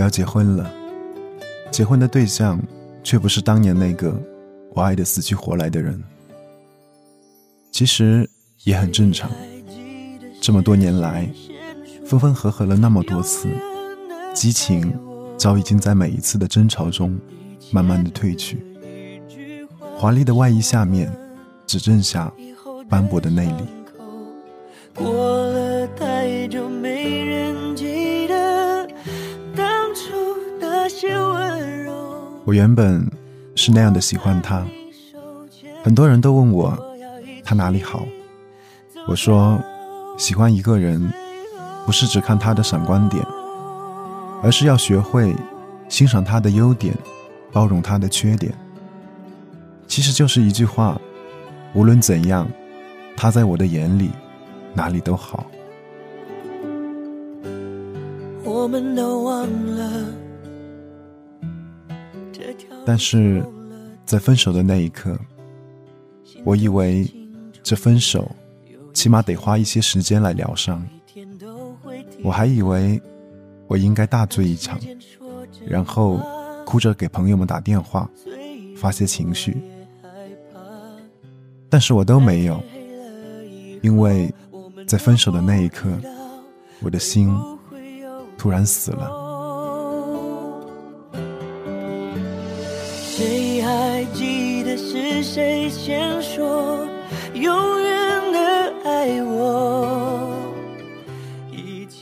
我要结婚了，结婚的对象却不是当年那个我爱的死去活来的人。其实也很正常，这么多年来，分分合合了那么多次，激情早已经在每一次的争吵中慢慢的褪去，华丽的外衣下面只剩下斑驳的内里。过了太久我原本是那样的喜欢他，很多人都问我他哪里好，我说喜欢一个人不是只看他的闪光点，而是要学会欣赏他的优点，包容他的缺点。其实就是一句话，无论怎样，他在我的眼里。哪里都好，我们都忘了。但是，在分手的那一刻，我以为这分手起码得花一些时间来疗伤。我还以为我应该大醉一场，然后哭着给朋友们打电话发泄情绪，但是我都没有，因为。在分手的那一刻，我的心突然死了。是谁先说永远的爱我？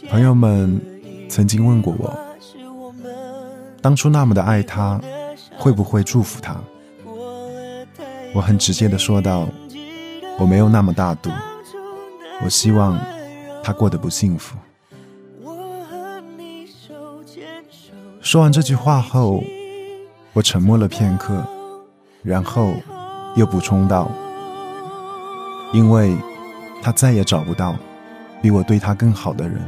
朋友们曾经问过我，当初那么的爱他，会不会祝福他？我很直接的说道，我没有那么大度。我希望他过得不幸福。说完这句话后，我沉默了片刻，然后又补充道：“因为他再也找不到比我对他更好的人。”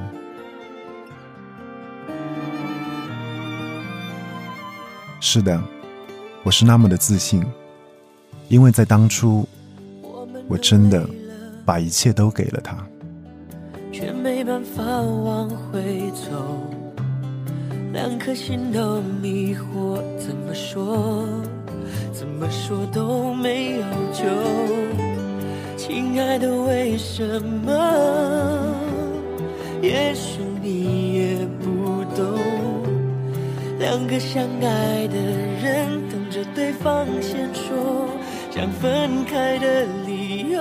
是的，我是那么的自信，因为在当初，我真的。把一切都给了他，却没办法往回走，两颗心都迷惑，怎么说，么说都没有救。亲爱的，为什么？也许你也不懂，两个相爱的人等着对方先说想分开的理由。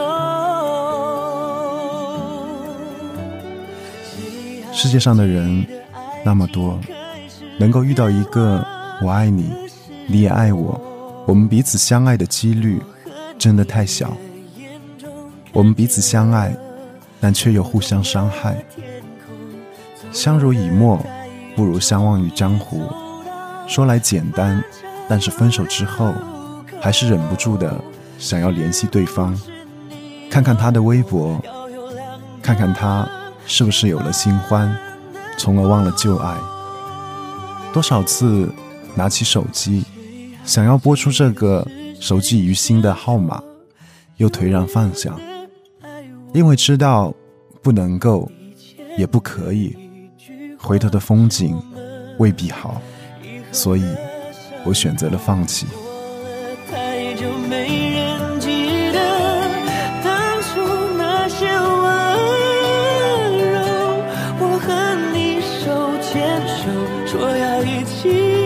世界上的人那么多，能够遇到一个我爱你，你也爱我，我们彼此相爱的几率真的太小。我们彼此相爱，但却又互相伤害。相濡以沫，不如相忘于江湖。说来简单，但是分手之后，还是忍不住的想要联系对方，看看他的微博，看看他。是不是有了新欢，从而忘了旧爱？多少次拿起手机，想要拨出这个熟记于心的号码，又颓然放下，因为知道不能够，也不可以，回头的风景未必好，所以我选择了放弃。说要一起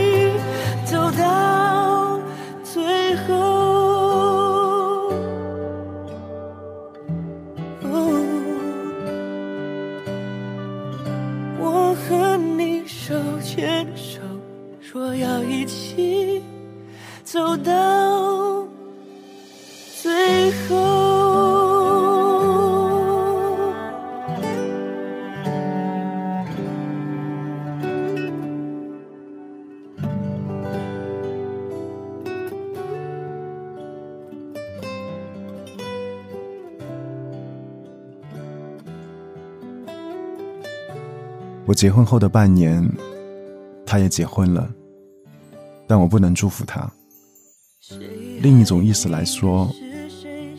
我结婚后的半年，他也结婚了，但我不能祝福他。另一种意思来说，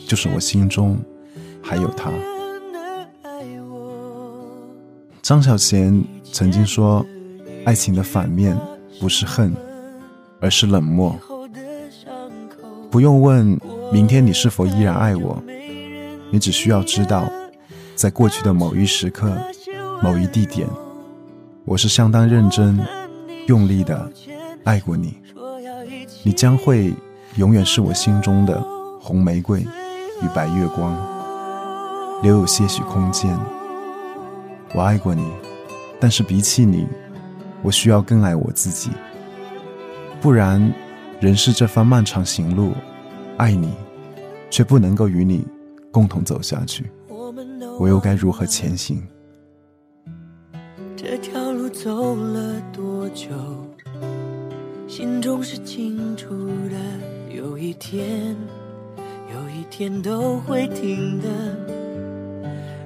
就是我心中还有他。张小娴曾经说：“爱情的反面不是恨，而是冷漠。不用问明天你是否依然爱我，你只需要知道，在过去的某一时刻、某一地点，我是相当认真、用力的爱过你。你将会永远是我心中的红玫瑰与白月光，留有些许空间。我爱过你，但是比起你，我需要更爱我自己。不然，人世这番漫长行路，爱你，却不能够与你共同走下去，我又该如何前行？走了多久？心中是清楚的，有一天，有一天都会停的。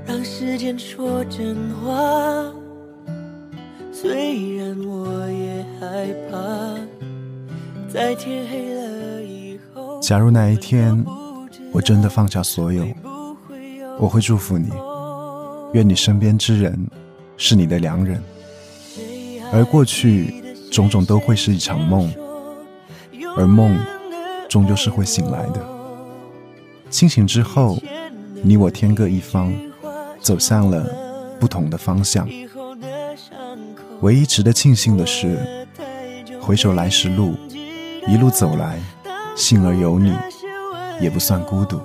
让时间说真话，虽然我也害怕，在天黑了以后。假如那一天我真的放下所有，我会祝福你，愿你身边之人是你的良人，而过去。种种都会是一场梦，而梦终究是会醒来的。清醒之后，你我天各一方，走向了不同的方向。唯一值得庆幸的是，回首来时路，一路走来，幸而有你，也不算孤独。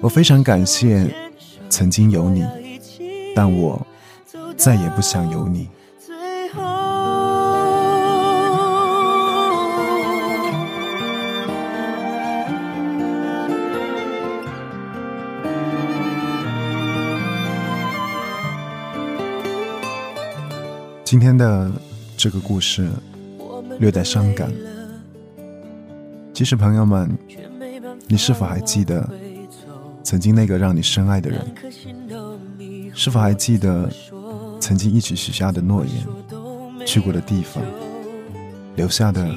我非常感谢曾经有你，但我再也不想有你。今天的这个故事略带伤感。其实，朋友们，你是否还记得曾经那个让你深爱的人？是否还记得曾经一起许下的诺言、去过的地方、留下的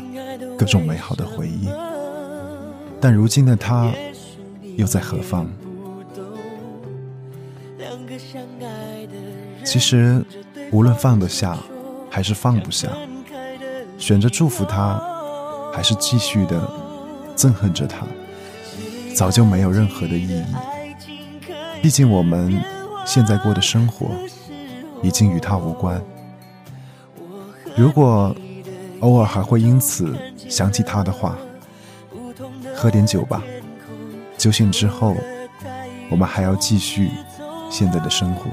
各种美好的回忆？但如今的他又在何方？其实。无论放得下还是放不下，选择祝福他，还是继续的憎恨着他，早就没有任何的意义。毕竟我们现在过的生活已经与他无关。如果偶尔还会因此想起他的话，喝点酒吧。酒醒之后，我们还要继续现在的生活。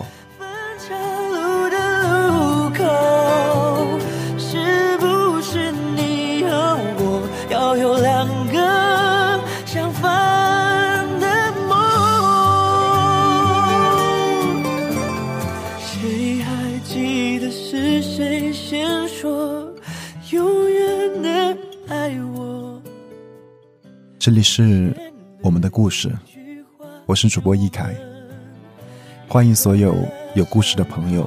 这里是我们的故事，我是主播易凯，欢迎所有有故事的朋友，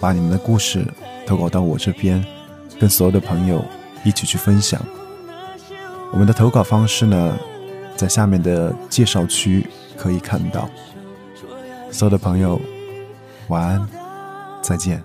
把你们的故事投稿到我这边，跟所有的朋友一起去分享。我们的投稿方式呢，在下面的介绍区可以看到。所有的朋友，晚安，再见。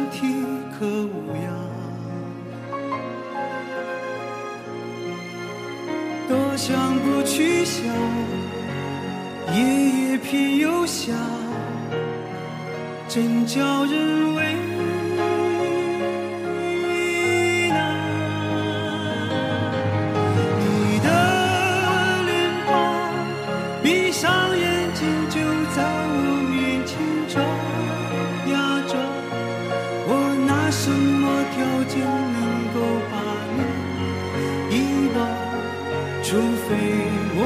夜夜偏又想，真叫人为难。你的脸庞，闭上眼睛就在我面前转呀转，我拿什么条件能够把你遗忘？除非我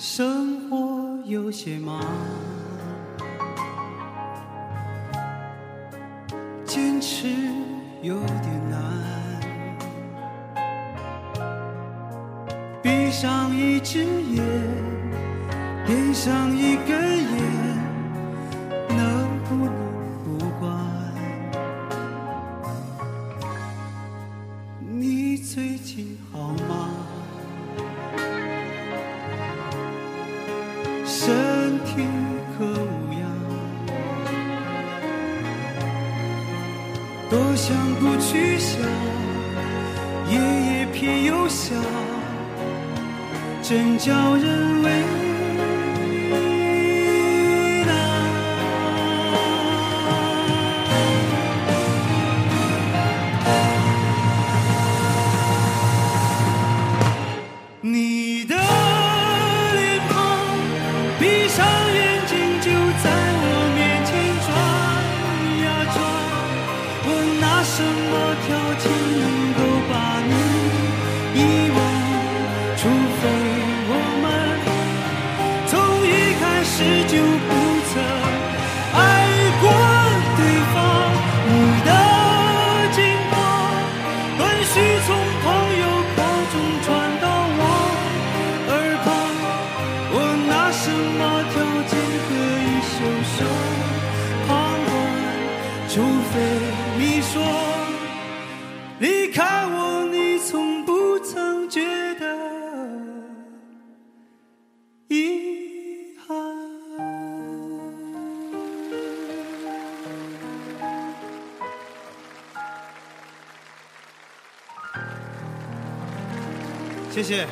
生活有些忙，坚持有点难。闭上一只眼，点上一根烟，多想不去想，夜夜偏又想，真叫人为谢谢。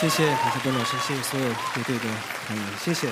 谢谢，感谢多老师，谢谢所有乐队的朋友，谢谢。